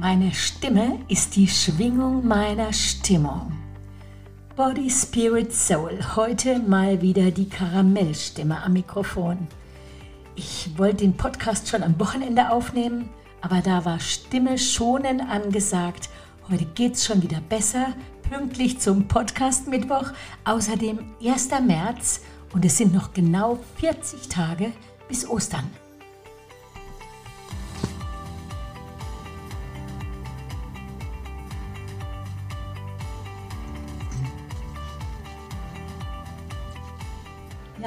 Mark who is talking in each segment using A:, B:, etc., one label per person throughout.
A: Meine Stimme ist die Schwingung meiner Stimmung. Body, Spirit, Soul. Heute mal wieder die Karamellstimme am Mikrofon. Ich wollte den Podcast schon am Wochenende aufnehmen, aber da war Stimme schonen angesagt. Heute geht's schon wieder besser, pünktlich zum Podcast Mittwoch. Außerdem 1. März und es sind noch genau 40 Tage bis Ostern.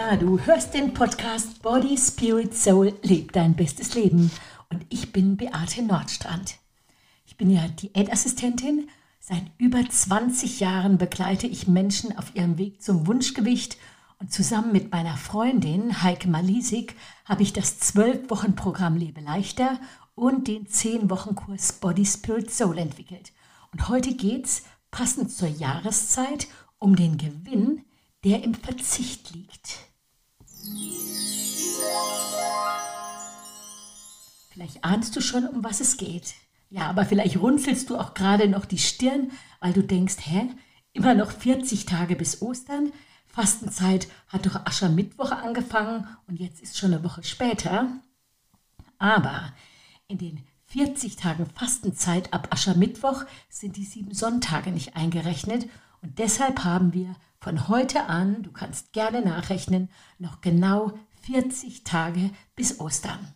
A: Ja, du hörst den Podcast Body, Spirit, Soul, leb dein bestes Leben. Und ich bin Beate Nordstrand. Ich bin ja Diätassistentin. Seit über 20 Jahren begleite ich Menschen auf ihrem Weg zum Wunschgewicht. Und zusammen mit meiner Freundin Heike Malisik habe ich das 12-Wochen-Programm Lebe leichter und den 10-Wochen-Kurs Body, Spirit, Soul entwickelt. Und heute geht es, passend zur Jahreszeit, um den Gewinn, der im Verzicht liegt. Vielleicht ahnst du schon, um was es geht. Ja, aber vielleicht runzelst du auch gerade noch die Stirn, weil du denkst, hä, immer noch 40 Tage bis Ostern? Fastenzeit hat doch Aschermittwoch angefangen und jetzt ist schon eine Woche später. Aber in den 40 Tagen Fastenzeit ab Aschermittwoch sind die sieben Sonntage nicht eingerechnet und deshalb haben wir von heute an, du kannst gerne nachrechnen, noch genau 40 Tage bis Ostern.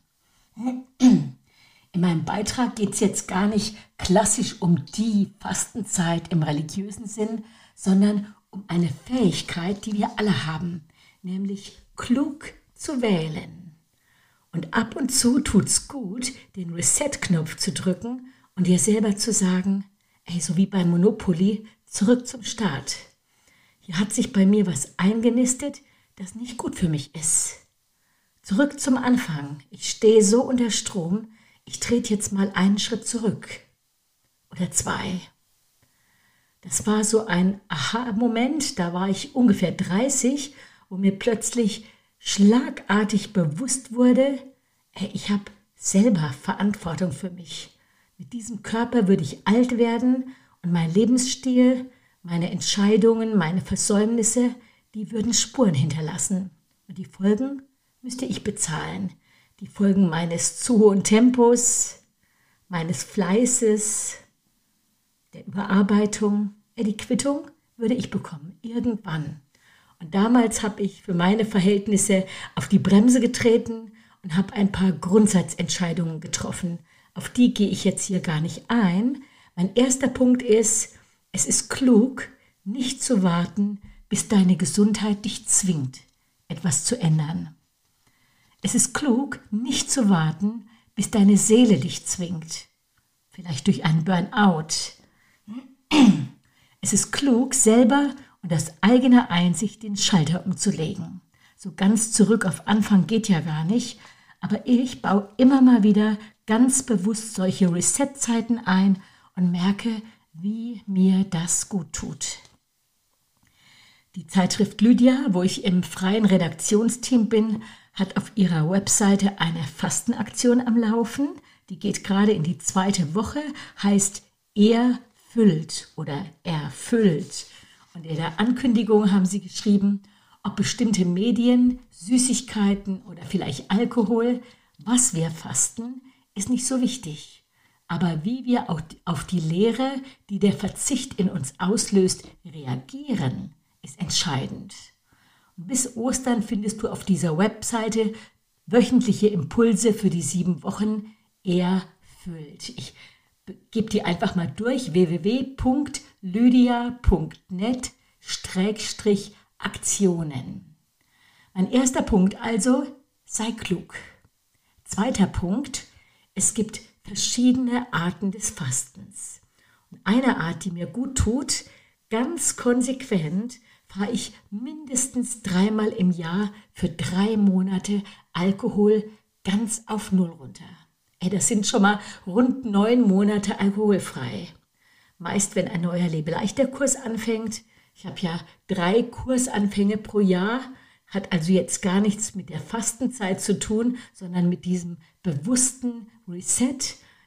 A: In meinem Beitrag geht es jetzt gar nicht klassisch um die Fastenzeit im religiösen Sinn, sondern um eine Fähigkeit, die wir alle haben, nämlich klug zu wählen. Und ab und zu tut's gut, den Reset-Knopf zu drücken und dir selber zu sagen, ey, so wie beim Monopoly, zurück zum Start. Hier hat sich bei mir was eingenistet, das nicht gut für mich ist. Zurück zum Anfang. Ich stehe so unter Strom, ich trete jetzt mal einen Schritt zurück. Oder zwei. Das war so ein Aha-Moment, da war ich ungefähr 30, wo mir plötzlich schlagartig bewusst wurde, hey, ich habe selber Verantwortung für mich. Mit diesem Körper würde ich alt werden und mein Lebensstil, meine Entscheidungen, meine Versäumnisse, die würden Spuren hinterlassen. Und die Folgen müsste ich bezahlen. Die Folgen meines zu hohen Tempos, meines Fleißes, der Überarbeitung, die Quittung würde ich bekommen, irgendwann. Und damals habe ich für meine Verhältnisse auf die Bremse getreten und habe ein paar Grundsatzentscheidungen getroffen. Auf die gehe ich jetzt hier gar nicht ein. Mein erster Punkt ist, es ist klug, nicht zu warten, bis deine Gesundheit dich zwingt, etwas zu ändern. Es ist klug, nicht zu warten, bis deine Seele dich zwingt. Vielleicht durch einen Burnout. Es ist klug, selber und aus eigener Einsicht den Schalter umzulegen. So ganz zurück auf Anfang geht ja gar nicht, aber ich baue immer mal wieder ganz bewusst solche Reset-Zeiten ein und merke, wie mir das gut tut. Die Zeitschrift Lydia, wo ich im freien Redaktionsteam bin, hat auf ihrer Webseite eine Fastenaktion am Laufen. Die geht gerade in die zweite Woche, heißt Erfüllt oder Erfüllt. Und in der Ankündigung haben sie geschrieben, ob bestimmte Medien, Süßigkeiten oder vielleicht Alkohol, was wir fasten, ist nicht so wichtig. Aber wie wir auf die Lehre, die der Verzicht in uns auslöst, reagieren, ist entscheidend. Bis Ostern findest du auf dieser Webseite wöchentliche Impulse für die sieben Wochen erfüllt. Ich gebe dir einfach mal durch www.lydia.net-aktionen. Mein erster Punkt also, sei klug. Zweiter Punkt, es gibt verschiedene Arten des Fastens. Und eine Art, die mir gut tut, ganz konsequent, fahre ich mindestens dreimal im Jahr für drei Monate Alkohol ganz auf Null runter. Ey, das sind schon mal rund neun Monate alkoholfrei. Meist, wenn ein neuer Lebeleichter-Kurs anfängt. Ich habe ja drei Kursanfänge pro Jahr, hat also jetzt gar nichts mit der Fastenzeit zu tun, sondern mit diesem bewussten Reset.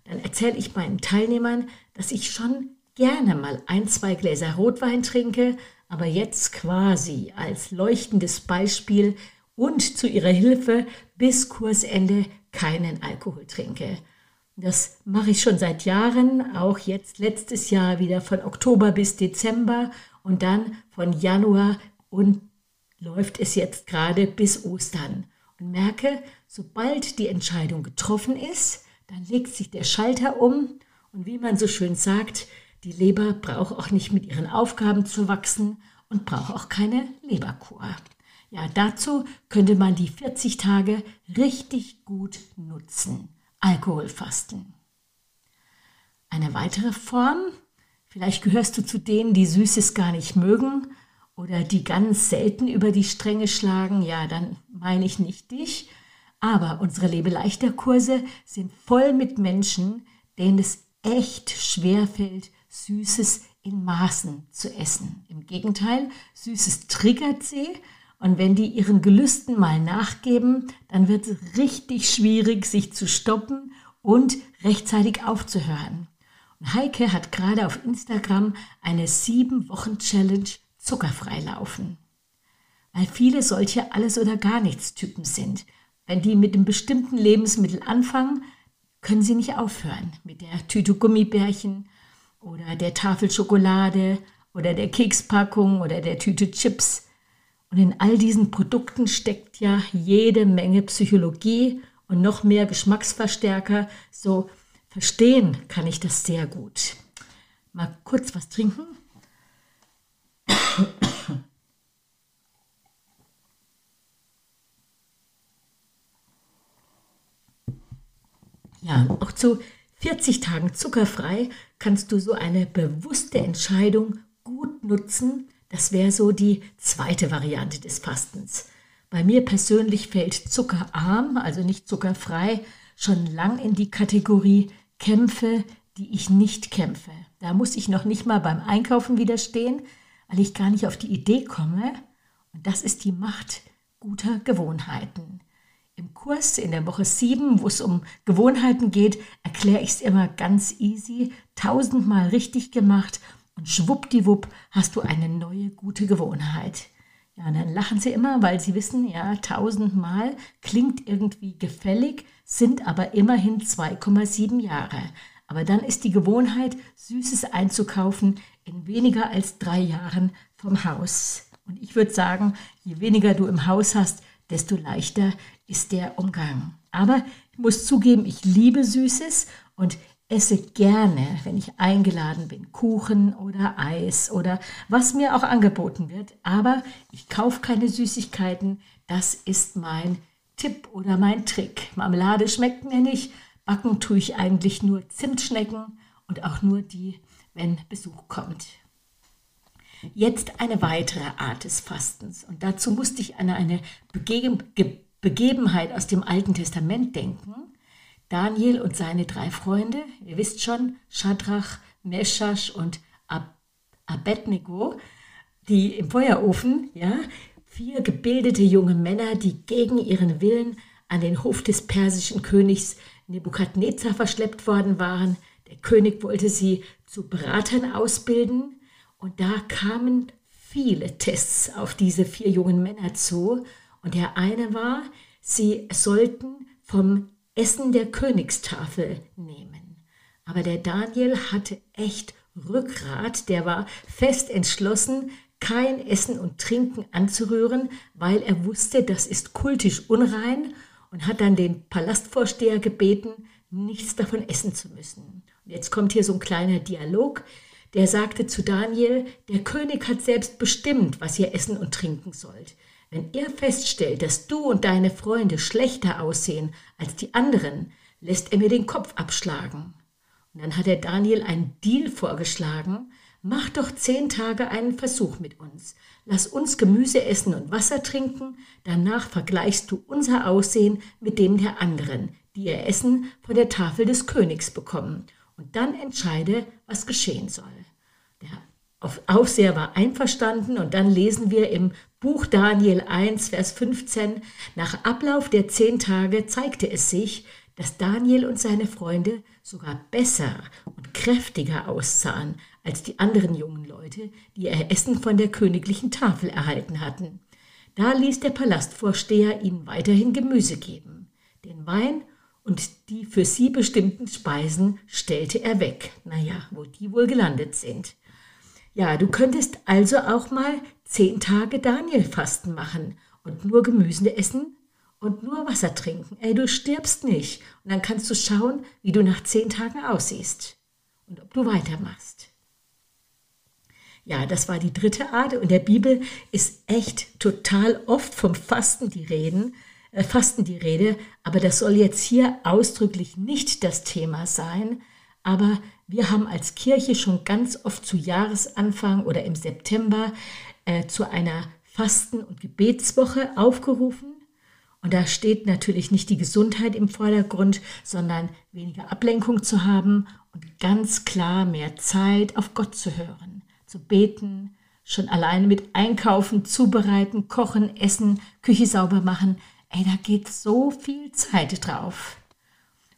A: dann erzähle ich meinen Teilnehmern, dass ich schon gerne mal ein, zwei Gläser Rotwein trinke, aber jetzt quasi als leuchtendes Beispiel und zu ihrer Hilfe bis Kursende keinen Alkohol trinke. Das mache ich schon seit Jahren, auch jetzt letztes Jahr wieder von Oktober bis Dezember und dann von Januar und läuft es jetzt gerade bis Ostern. Und merke, sobald die Entscheidung getroffen ist, dann legt sich der Schalter um und wie man so schön sagt, die Leber braucht auch nicht mit ihren Aufgaben zu wachsen und braucht auch keine Leberkur. Ja, dazu könnte man die 40 Tage richtig gut nutzen. Alkoholfasten. Eine weitere Form, vielleicht gehörst du zu denen, die Süßes gar nicht mögen oder die ganz selten über die Stränge schlagen, ja, dann meine ich nicht dich. Aber unsere Lebeleichter-Kurse sind voll mit Menschen, denen es echt schwer fällt, Süßes in Maßen zu essen. Im Gegenteil, Süßes triggert sie und wenn die ihren Gelüsten mal nachgeben, dann wird es richtig schwierig, sich zu stoppen und rechtzeitig aufzuhören. Und Heike hat gerade auf Instagram eine sieben Wochen Challenge zuckerfrei laufen. Weil viele solche Alles- oder gar nichts Typen sind. Wenn die mit einem bestimmten Lebensmittel anfangen, können sie nicht aufhören. Mit der Tüte Gummibärchen oder der Tafel Schokolade oder der Kekspackung oder der Tüte Chips. Und in all diesen Produkten steckt ja jede Menge Psychologie und noch mehr Geschmacksverstärker. So verstehen kann ich das sehr gut. Mal kurz was trinken. Ja, auch zu 40 Tagen zuckerfrei kannst du so eine bewusste Entscheidung gut nutzen, das wäre so die zweite Variante des Fastens. Bei mir persönlich fällt zuckerarm, also nicht zuckerfrei, schon lang in die Kategorie Kämpfe, die ich nicht kämpfe. Da muss ich noch nicht mal beim Einkaufen widerstehen, weil ich gar nicht auf die Idee komme. Und das ist die Macht guter Gewohnheiten. Im Kurs in der Woche 7, wo es um Gewohnheiten geht, erkläre ich es immer ganz easy, tausendmal richtig gemacht und schwuppdiwupp hast du eine neue gute Gewohnheit. Ja, und dann lachen sie immer, weil sie wissen, ja, tausendmal klingt irgendwie gefällig, sind aber immerhin 2,7 Jahre. Aber dann ist die Gewohnheit, Süßes einzukaufen, in weniger als drei Jahren vom Haus. Und ich würde sagen, je weniger du im Haus hast, desto leichter ist der Umgang. Aber ich muss zugeben, ich liebe Süßes und esse gerne, wenn ich eingeladen bin, Kuchen oder Eis oder was mir auch angeboten wird. Aber ich kaufe keine Süßigkeiten. Das ist mein Tipp oder mein Trick. Marmelade schmeckt mir nicht. Backen tue ich eigentlich nur Zimtschnecken und auch nur die, wenn Besuch kommt. Jetzt eine weitere Art des Fastens. Und dazu musste ich an eine Begebenheit aus dem Alten Testament denken Daniel und seine drei Freunde, ihr wisst schon, Shadrach, Meschasch und Ab Abednego, die im Feuerofen, ja, vier gebildete junge Männer, die gegen ihren Willen an den Hof des persischen Königs Nebukadnezar verschleppt worden waren. Der König wollte sie zu Beratern ausbilden und da kamen viele Tests auf diese vier jungen Männer zu. Und der eine war, sie sollten vom Essen der Königstafel nehmen. Aber der Daniel hatte echt Rückgrat, der war fest entschlossen, kein Essen und Trinken anzurühren, weil er wusste, das ist kultisch unrein und hat dann den Palastvorsteher gebeten, nichts davon essen zu müssen. Und jetzt kommt hier so ein kleiner Dialog. Der sagte zu Daniel, der König hat selbst bestimmt, was ihr essen und trinken sollt. Wenn er feststellt, dass du und deine Freunde schlechter aussehen als die anderen, lässt er mir den Kopf abschlagen. Und dann hat er Daniel einen Deal vorgeschlagen. Mach doch zehn Tage einen Versuch mit uns. Lass uns Gemüse essen und Wasser trinken. Danach vergleichst du unser Aussehen mit dem der anderen, die ihr Essen von der Tafel des Königs bekommen. Und dann entscheide, was geschehen soll. Der Aufseher war einverstanden und dann lesen wir im Buch Daniel 1, Vers 15, nach Ablauf der zehn Tage zeigte es sich, dass Daniel und seine Freunde sogar besser und kräftiger aussahen als die anderen jungen Leute, die ihr Essen von der königlichen Tafel erhalten hatten. Da ließ der Palastvorsteher ihnen weiterhin Gemüse geben. Den Wein und die für sie bestimmten Speisen stellte er weg. Naja, wo die wohl gelandet sind. Ja, du könntest also auch mal zehn Tage Daniel-Fasten machen und nur Gemüse essen und nur Wasser trinken. Ey, du stirbst nicht. Und dann kannst du schauen, wie du nach zehn Tagen aussiehst und ob du weitermachst. Ja, das war die dritte Art. Und der Bibel ist echt total oft vom Fasten die Reden, äh, Fasten die Rede. Aber das soll jetzt hier ausdrücklich nicht das Thema sein. Aber wir haben als Kirche schon ganz oft zu Jahresanfang oder im September äh, zu einer Fasten- und Gebetswoche aufgerufen. Und da steht natürlich nicht die Gesundheit im Vordergrund, sondern weniger Ablenkung zu haben und ganz klar mehr Zeit auf Gott zu hören, zu beten, schon alleine mit Einkaufen, Zubereiten, Kochen, Essen, Küche sauber machen. Ey, da geht so viel Zeit drauf.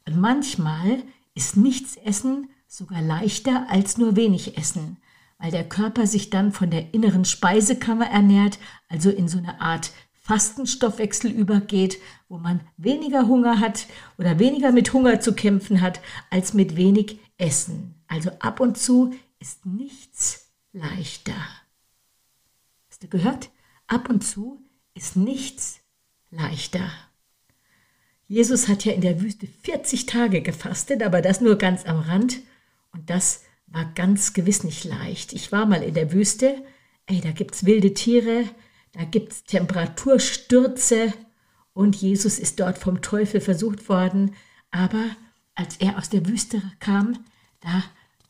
A: Und manchmal ist nichts essen sogar leichter als nur wenig essen, weil der Körper sich dann von der inneren Speisekammer ernährt, also in so eine Art Fastenstoffwechsel übergeht, wo man weniger Hunger hat oder weniger mit Hunger zu kämpfen hat als mit wenig Essen. Also ab und zu ist nichts leichter. Hast du gehört? Ab und zu ist nichts leichter. Jesus hat ja in der Wüste 40 Tage gefastet, aber das nur ganz am Rand. Und das war ganz gewiss nicht leicht. Ich war mal in der Wüste. Ey, da gibt's wilde Tiere, da gibt's Temperaturstürze und Jesus ist dort vom Teufel versucht worden. Aber als er aus der Wüste kam, da,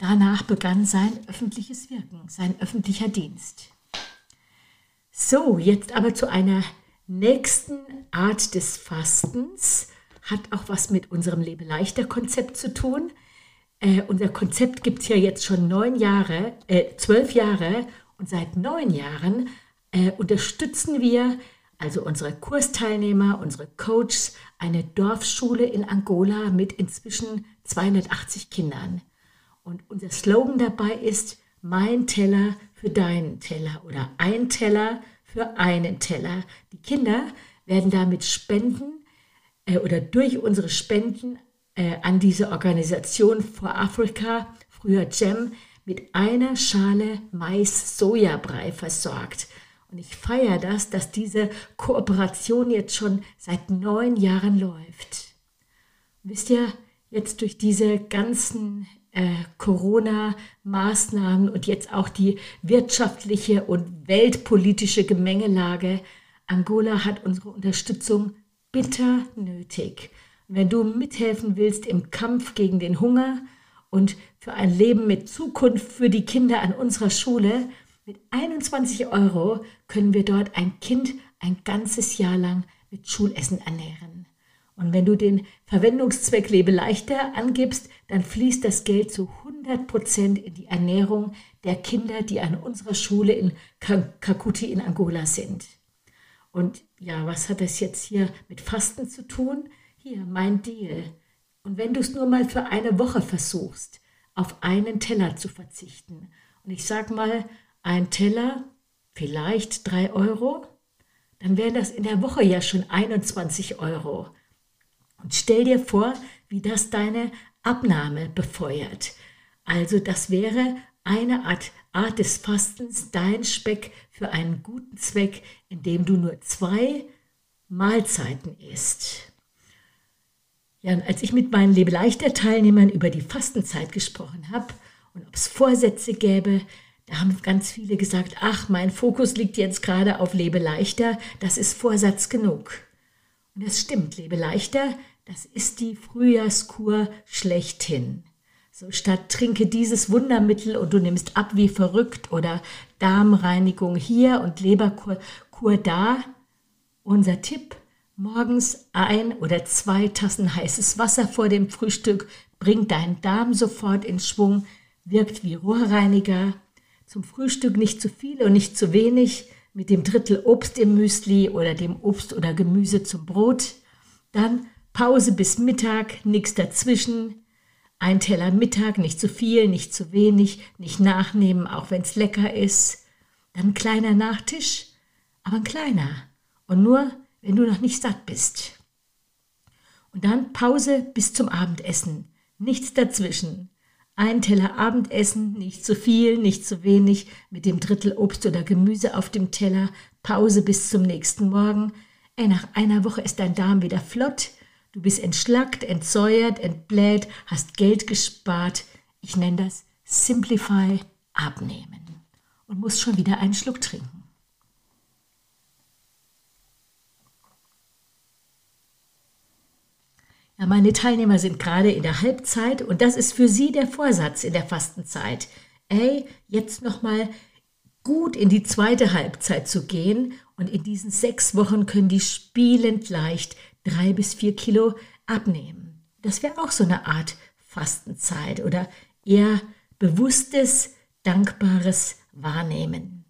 A: danach begann sein öffentliches Wirken, sein öffentlicher Dienst. So, jetzt aber zu einer nächsten Art des Fastens hat auch was mit unserem Lebe-Leichter-Konzept zu tun. Äh, unser Konzept gibt es ja jetzt schon neun Jahre, äh, zwölf Jahre und seit neun Jahren äh, unterstützen wir, also unsere Kursteilnehmer, unsere Coaches, eine Dorfschule in Angola mit inzwischen 280 Kindern. Und unser Slogan dabei ist, mein Teller für deinen Teller oder ein Teller für einen Teller. Die Kinder werden damit spenden äh, oder durch unsere Spenden äh, an diese Organisation for Africa, früher GEM, mit einer Schale Mais-Sojabrei versorgt. Und ich feiere das, dass diese Kooperation jetzt schon seit neun Jahren läuft. Wisst ihr, jetzt durch diese ganzen äh, Corona-Maßnahmen und jetzt auch die wirtschaftliche und weltpolitische Gemengelage, Angola hat unsere Unterstützung bitter nötig. wenn du mithelfen willst im Kampf gegen den Hunger und für ein Leben mit Zukunft für die Kinder an unserer Schule, mit 21 Euro können wir dort ein Kind ein ganzes Jahr lang mit Schulessen ernähren. Und wenn du den Verwendungszweck Lebe leichter angibst, dann fließt das Geld zu 100 Prozent in die Ernährung der Kinder, die an unserer Schule in Kakuti in Angola sind. Und ja, was hat das jetzt hier mit Fasten zu tun? Hier, mein Deal. Und wenn du es nur mal für eine Woche versuchst, auf einen Teller zu verzichten, und ich sag mal, ein Teller, vielleicht drei Euro, dann wären das in der Woche ja schon 21 Euro. Und stell dir vor, wie das deine Abnahme befeuert. Also das wäre eine Art, Art des Fastens, dein Speck für einen guten Zweck, indem du nur zwei Mahlzeiten isst. Ja, und als ich mit meinen Lebeleichter-Teilnehmern über die Fastenzeit gesprochen habe und ob es Vorsätze gäbe, da haben ganz viele gesagt, ach, mein Fokus liegt jetzt gerade auf Lebe leichter, das ist Vorsatz genug. Und das stimmt, Lebe leichter, das ist die Frühjahrskur schlechthin. So statt trinke dieses Wundermittel und du nimmst ab wie verrückt oder Darmreinigung hier und Leberkur Kur da. Unser Tipp, morgens ein oder zwei Tassen heißes Wasser vor dem Frühstück bringt deinen Darm sofort in Schwung, wirkt wie Rohrreiniger. Zum Frühstück nicht zu viel und nicht zu wenig, mit dem Drittel Obst im Müsli oder dem Obst oder Gemüse zum Brot. Dann Pause bis Mittag, nichts dazwischen, Ein Teller Mittag, nicht zu viel, nicht zu wenig, nicht nachnehmen, auch wenn es lecker ist. Dann ein kleiner Nachtisch, aber ein kleiner. Und nur, wenn du noch nicht satt bist. Und dann Pause bis zum Abendessen. Nichts dazwischen. Ein Teller Abendessen, nicht zu viel, nicht zu wenig, mit dem Drittel Obst oder Gemüse auf dem Teller, Pause bis zum nächsten Morgen. Ey, nach einer Woche ist dein Darm wieder flott. Du bist entschlackt, entsäuert, entbläht, hast Geld gespart. Ich nenne das Simplify abnehmen und musst schon wieder einen Schluck trinken. Ja, meine Teilnehmer sind gerade in der Halbzeit und das ist für sie der Vorsatz in der Fastenzeit. Ey, jetzt nochmal gut in die zweite Halbzeit zu gehen und in diesen sechs Wochen können die spielend leicht drei bis vier Kilo abnehmen. Das wäre auch so eine Art Fastenzeit oder eher bewusstes, dankbares Wahrnehmen.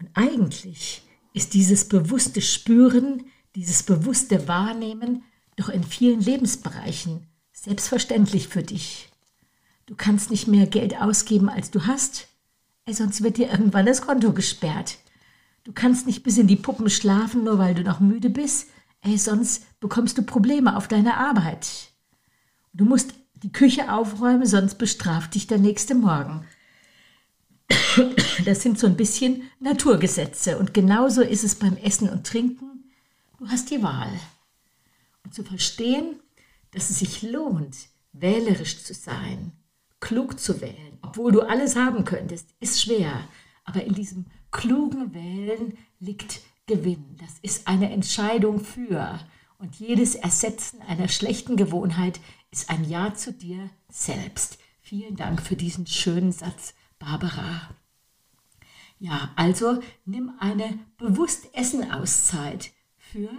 A: Und eigentlich ist dieses bewusste Spüren, dieses bewusste Wahrnehmen doch in vielen Lebensbereichen selbstverständlich für dich. Du kannst nicht mehr Geld ausgeben, als du hast, ey, sonst wird dir irgendwann das Konto gesperrt. Du kannst nicht bis in die Puppen schlafen, nur weil du noch müde bist, ey, sonst bekommst du Probleme auf deiner Arbeit. Du musst die Küche aufräumen, sonst bestraft dich der nächste Morgen. Das sind so ein bisschen Naturgesetze und genauso ist es beim Essen und Trinken. Du hast die Wahl zu verstehen, dass es sich lohnt, wählerisch zu sein, klug zu wählen, obwohl du alles haben könntest, ist schwer. Aber in diesem klugen Wählen liegt Gewinn. Das ist eine Entscheidung für. Und jedes Ersetzen einer schlechten Gewohnheit ist ein Ja zu dir selbst. Vielen Dank für diesen schönen Satz, Barbara. Ja, also nimm eine bewusst Essen-Auszeit für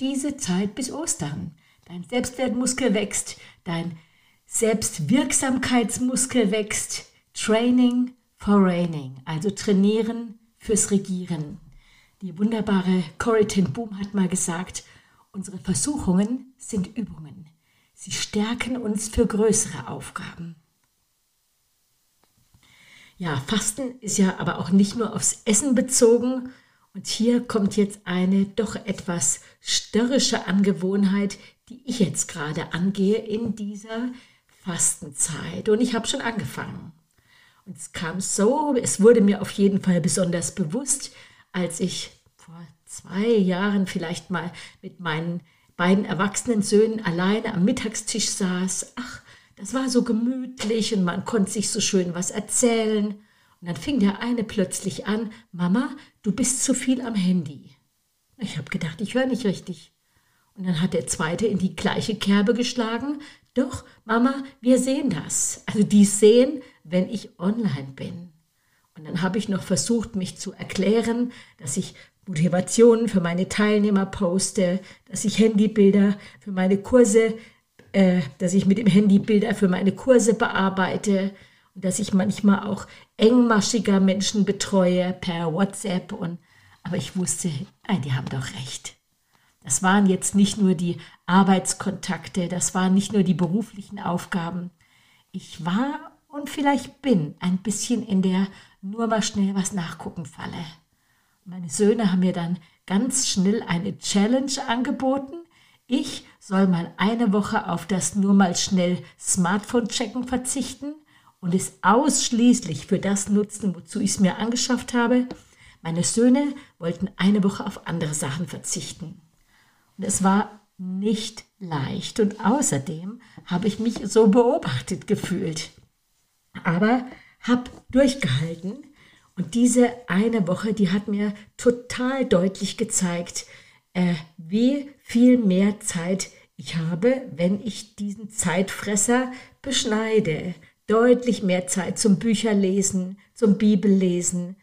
A: diese Zeit bis Ostern. Dein Selbstwertmuskel wächst, dein Selbstwirksamkeitsmuskel wächst. Training for Reigning, also trainieren fürs Regieren. Die wunderbare Corrie ten Boom hat mal gesagt, unsere Versuchungen sind Übungen. Sie stärken uns für größere Aufgaben. Ja, Fasten ist ja aber auch nicht nur aufs Essen bezogen, und hier kommt jetzt eine doch etwas störrische Angewohnheit, die ich jetzt gerade angehe in dieser Fastenzeit. Und ich habe schon angefangen. Und es kam so, es wurde mir auf jeden Fall besonders bewusst, als ich vor zwei Jahren vielleicht mal mit meinen beiden erwachsenen Söhnen alleine am Mittagstisch saß. Ach, das war so gemütlich und man konnte sich so schön was erzählen. Und dann fing der eine plötzlich an, Mama, du bist zu viel am Handy. Ich habe gedacht, ich höre nicht richtig. Und dann hat der zweite in die gleiche Kerbe geschlagen. Doch, Mama, wir sehen das. Also die sehen, wenn ich online bin. Und dann habe ich noch versucht, mich zu erklären, dass ich Motivationen für meine Teilnehmer poste, dass ich Handybilder für meine Kurse, äh, dass ich mit dem Handy Bilder für meine Kurse bearbeite, und dass ich manchmal auch engmaschiger Menschen betreue per WhatsApp. Und, aber ich wusste, die haben doch recht. Das waren jetzt nicht nur die Arbeitskontakte, das waren nicht nur die beruflichen Aufgaben. Ich war und vielleicht bin ein bisschen in der nur mal schnell was nachgucken Falle. Meine Söhne haben mir dann ganz schnell eine Challenge angeboten. Ich soll mal eine Woche auf das nur mal schnell Smartphone-Checken verzichten und es ausschließlich für das nutzen, wozu ich es mir angeschafft habe. Meine Söhne wollten eine Woche auf andere Sachen verzichten. Und es war nicht leicht und außerdem habe ich mich so beobachtet gefühlt. Aber habe durchgehalten und diese eine Woche, die hat mir total deutlich gezeigt, äh, wie viel mehr Zeit ich habe, wenn ich diesen Zeitfresser beschneide deutlich mehr Zeit zum Bücherlesen, zum Bibellesen.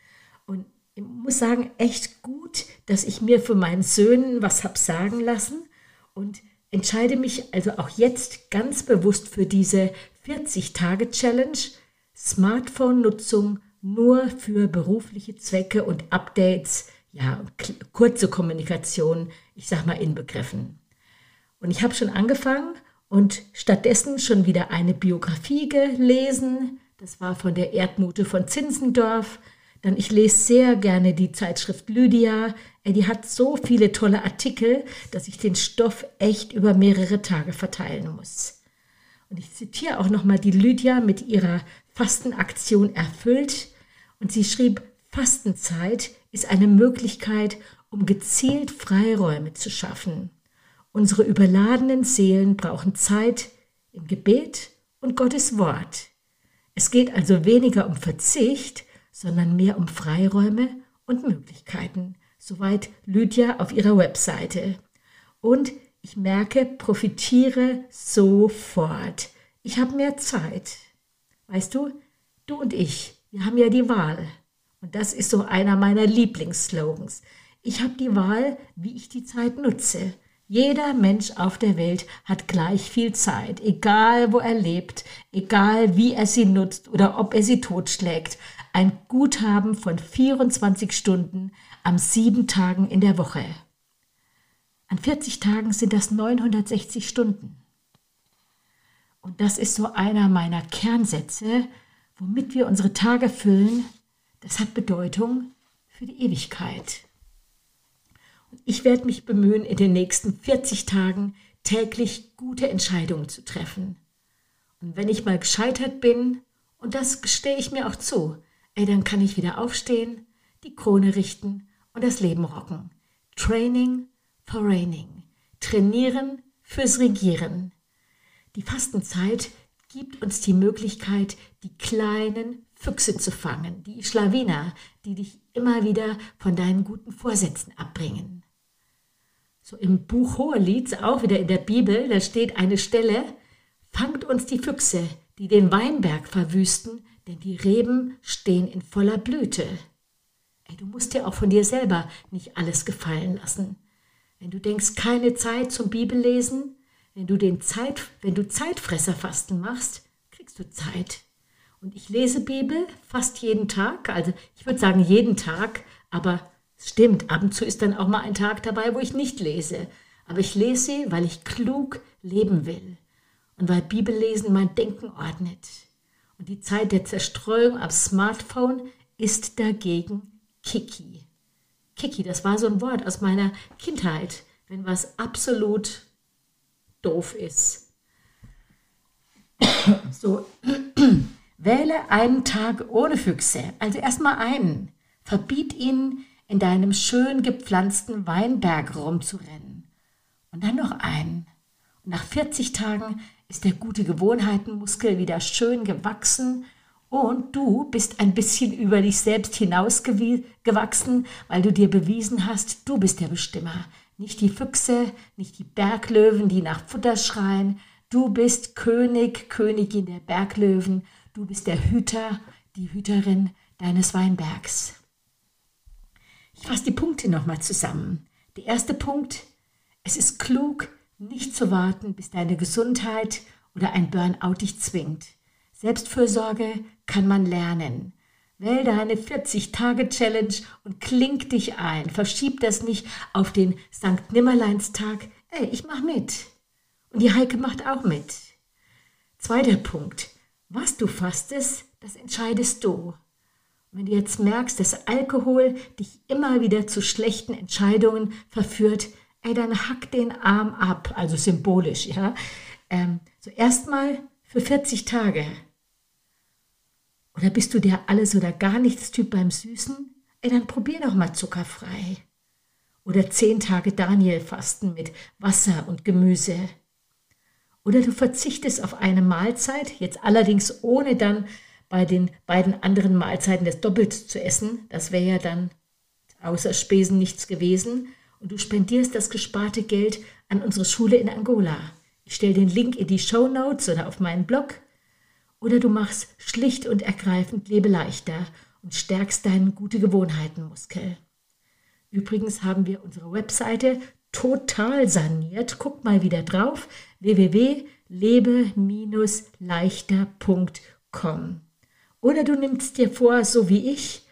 A: Und ich muss sagen, echt gut, dass ich mir für meinen Söhnen was habe sagen lassen und entscheide mich also auch jetzt ganz bewusst für diese 40-Tage-Challenge, Smartphone-Nutzung nur für berufliche Zwecke und Updates, ja, kurze Kommunikation, ich sag mal inbegriffen. Und ich habe schon angefangen und stattdessen schon wieder eine Biografie gelesen. Das war von der Erdmute von Zinsendorf. Dann ich lese sehr gerne die Zeitschrift Lydia. Die hat so viele tolle Artikel, dass ich den Stoff echt über mehrere Tage verteilen muss. Und ich zitiere auch nochmal die Lydia mit ihrer Fastenaktion erfüllt. Und sie schrieb, Fastenzeit ist eine Möglichkeit, um gezielt Freiräume zu schaffen. Unsere überladenen Seelen brauchen Zeit im Gebet und Gottes Wort. Es geht also weniger um Verzicht, sondern mehr um Freiräume und Möglichkeiten. Soweit Lydia auf ihrer Webseite. Und ich merke, profitiere sofort. Ich habe mehr Zeit. Weißt du, du und ich, wir haben ja die Wahl. Und das ist so einer meiner Lieblingsslogans. Ich habe die Wahl, wie ich die Zeit nutze. Jeder Mensch auf der Welt hat gleich viel Zeit, egal wo er lebt, egal wie er sie nutzt oder ob er sie totschlägt. Ein Guthaben von 24 Stunden am sieben Tagen in der Woche. An 40 Tagen sind das 960 Stunden. Und das ist so einer meiner Kernsätze, womit wir unsere Tage füllen. Das hat Bedeutung für die Ewigkeit. Ich werde mich bemühen, in den nächsten 40 Tagen täglich gute Entscheidungen zu treffen. Und wenn ich mal gescheitert bin, und das gestehe ich mir auch zu, ey, dann kann ich wieder aufstehen, die Krone richten und das Leben rocken. Training for Reigning. Trainieren fürs Regieren. Die Fastenzeit gibt uns die Möglichkeit, die kleinen Füchse zu fangen, die Schlawiner, die dich immer wieder von deinen guten Vorsätzen abbringen. So im Buch Hohelieds, auch wieder in der Bibel, da steht eine Stelle, fangt uns die Füchse, die den Weinberg verwüsten, denn die Reben stehen in voller Blüte. Ey, du musst dir auch von dir selber nicht alles gefallen lassen. Wenn du denkst, keine Zeit zum Bibellesen, wenn du den Zeit, wenn du Zeitfresserfasten machst, kriegst du Zeit. Und ich lese Bibel fast jeden Tag, also ich würde sagen jeden Tag, aber Stimmt, ab und zu ist dann auch mal ein Tag dabei, wo ich nicht lese. Aber ich lese sie, weil ich klug leben will und weil Bibellesen mein Denken ordnet. Und die Zeit der Zerstreuung am Smartphone ist dagegen Kiki. Kiki, das war so ein Wort aus meiner Kindheit, wenn was absolut doof ist. So, wähle einen Tag ohne Füchse, also erstmal einen. Verbiet ihnen in deinem schön gepflanzten Weinberg rumzurennen. Und dann noch einen. Und nach 40 Tagen ist der gute Gewohnheitenmuskel wieder schön gewachsen und du bist ein bisschen über dich selbst hinausgewachsen, weil du dir bewiesen hast, du bist der Bestimmer. Nicht die Füchse, nicht die Berglöwen, die nach Futter schreien. Du bist König, Königin der Berglöwen. Du bist der Hüter, die Hüterin deines Weinbergs. Ich fasse die Punkte nochmal zusammen. Der erste Punkt, es ist klug, nicht zu warten, bis deine Gesundheit oder ein Burnout dich zwingt. Selbstfürsorge kann man lernen. Wähl deine 40-Tage-Challenge und klink dich ein. Verschieb das nicht auf den St. Nimmerleinstag. Ey, ich mach mit. Und die Heike macht auch mit. Zweiter Punkt. Was du fastest, das entscheidest du. Wenn du jetzt merkst, dass Alkohol dich immer wieder zu schlechten Entscheidungen verführt, ey, dann hack den Arm ab, also symbolisch, ja. Ähm, so erstmal für 40 Tage. Oder bist du der alles oder gar nichts Typ beim Süßen? Ey, dann probier doch mal zuckerfrei. Oder 10 Tage Daniel fasten mit Wasser und Gemüse. Oder du verzichtest auf eine Mahlzeit, jetzt allerdings ohne dann bei den beiden anderen Mahlzeiten das Doppelte zu essen. Das wäre ja dann außer Spesen nichts gewesen. Und du spendierst das gesparte Geld an unsere Schule in Angola. Ich stelle den Link in die Show Notes oder auf meinen Blog. Oder du machst schlicht und ergreifend Lebe leichter und stärkst deinen gute Gewohnheiten Muskel. Übrigens haben wir unsere Webseite total saniert. Guck mal wieder drauf www.lebe-leichter.com. Oder du nimmst dir vor, so wie ich,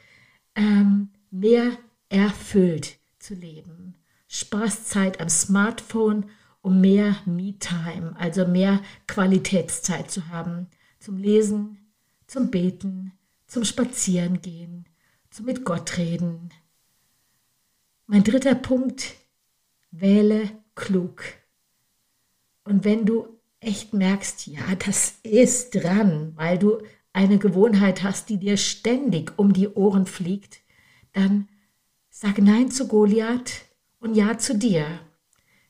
A: ähm, mehr erfüllt zu leben. Spaßzeit am Smartphone um mehr Me-Time, also mehr Qualitätszeit zu haben, zum Lesen, zum Beten, zum Spazierengehen, zum mit Gott reden. Mein dritter Punkt, wähle klug. Und wenn du echt merkst, ja, das ist dran, weil du eine Gewohnheit hast, die dir ständig um die Ohren fliegt, dann sag Nein zu Goliath und Ja zu dir.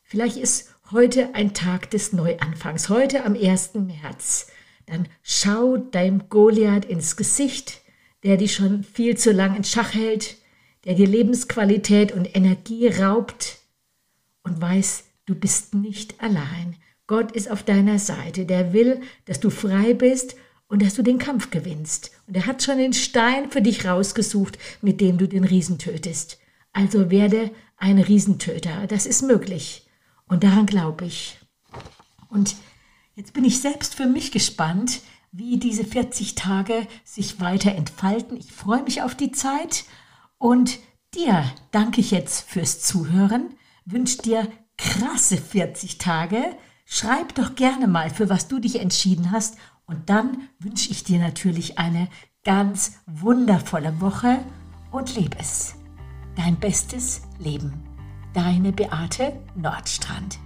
A: Vielleicht ist heute ein Tag des Neuanfangs, heute am 1. März. Dann schau deinem Goliath ins Gesicht, der dich schon viel zu lang in Schach hält, der dir Lebensqualität und Energie raubt und weiß, du bist nicht allein. Gott ist auf deiner Seite, der will, dass du frei bist und dass du den Kampf gewinnst. Und er hat schon den Stein für dich rausgesucht, mit dem du den Riesen tötest. Also werde ein Riesentöter. Das ist möglich. Und daran glaube ich. Und jetzt bin ich selbst für mich gespannt, wie diese 40 Tage sich weiter entfalten. Ich freue mich auf die Zeit und dir danke ich jetzt fürs Zuhören, wünsche dir krasse 40 Tage. Schreib doch gerne mal, für was du dich entschieden hast und dann wünsche ich dir natürlich eine ganz wundervolle Woche und lebe es. Dein bestes Leben. Deine Beate Nordstrand.